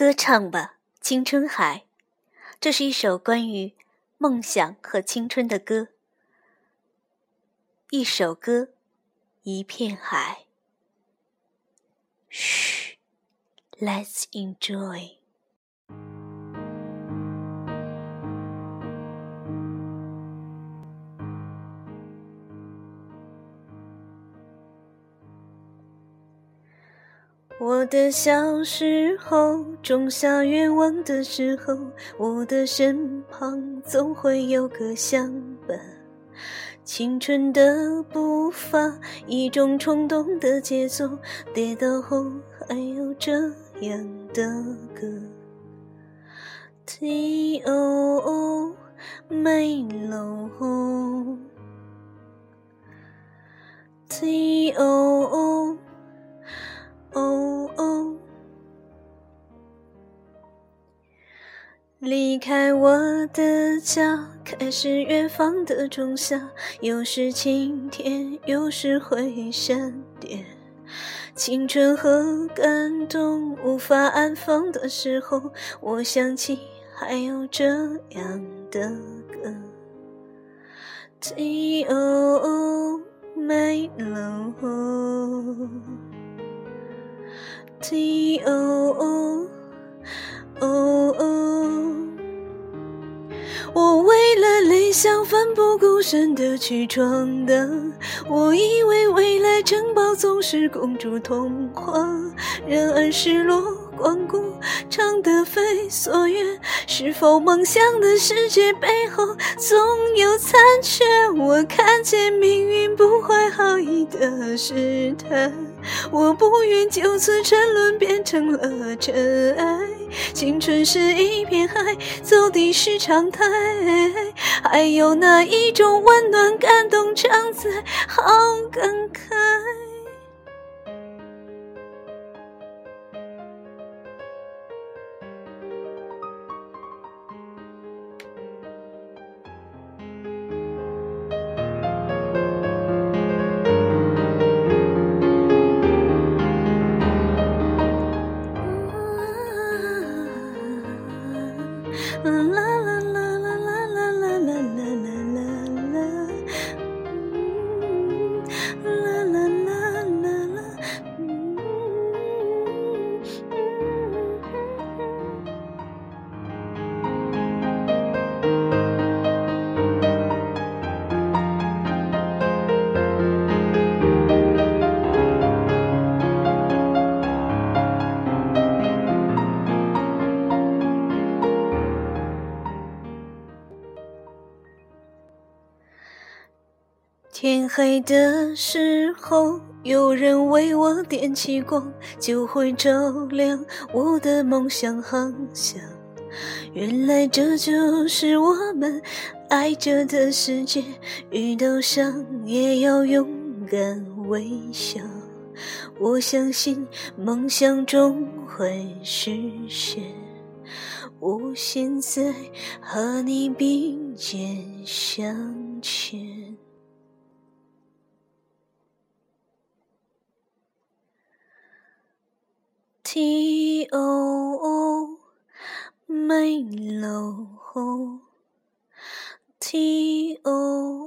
歌唱吧，青春海。这是一首关于梦想和青春的歌。一首歌，一片海。嘘，Let's enjoy。我的小时候，种下愿望的时候，我的身旁总会有个相伴。青春的步伐，一种冲动的节奏，跌倒后还有这样的歌。T O O，美楼。T O O。离开我的家，开始远方的仲夏。有时晴天，有时会闪电。青春和感动无法安放的时候，我想起还有这样的歌。T O O，美楼。T O O O 想奋不顾身的去闯荡，我以为未来城堡总是公主童话，然而失落。光顾，唱的非所愿，是否梦想的世界背后总有残缺？我看见命运不怀好意的试探，我不愿就此沉沦，变成了尘埃。青春是一片海，走的是常态，还有那一种温暖感动常在，好感慨。天黑的时候，有人为我点起光，就会照亮我的梦想航向。原来这就是我们爱着的世界，遇到伤也要勇敢微笑。我相信梦想终会实现，我现在和你并肩向 T O O，美楼。T O O O。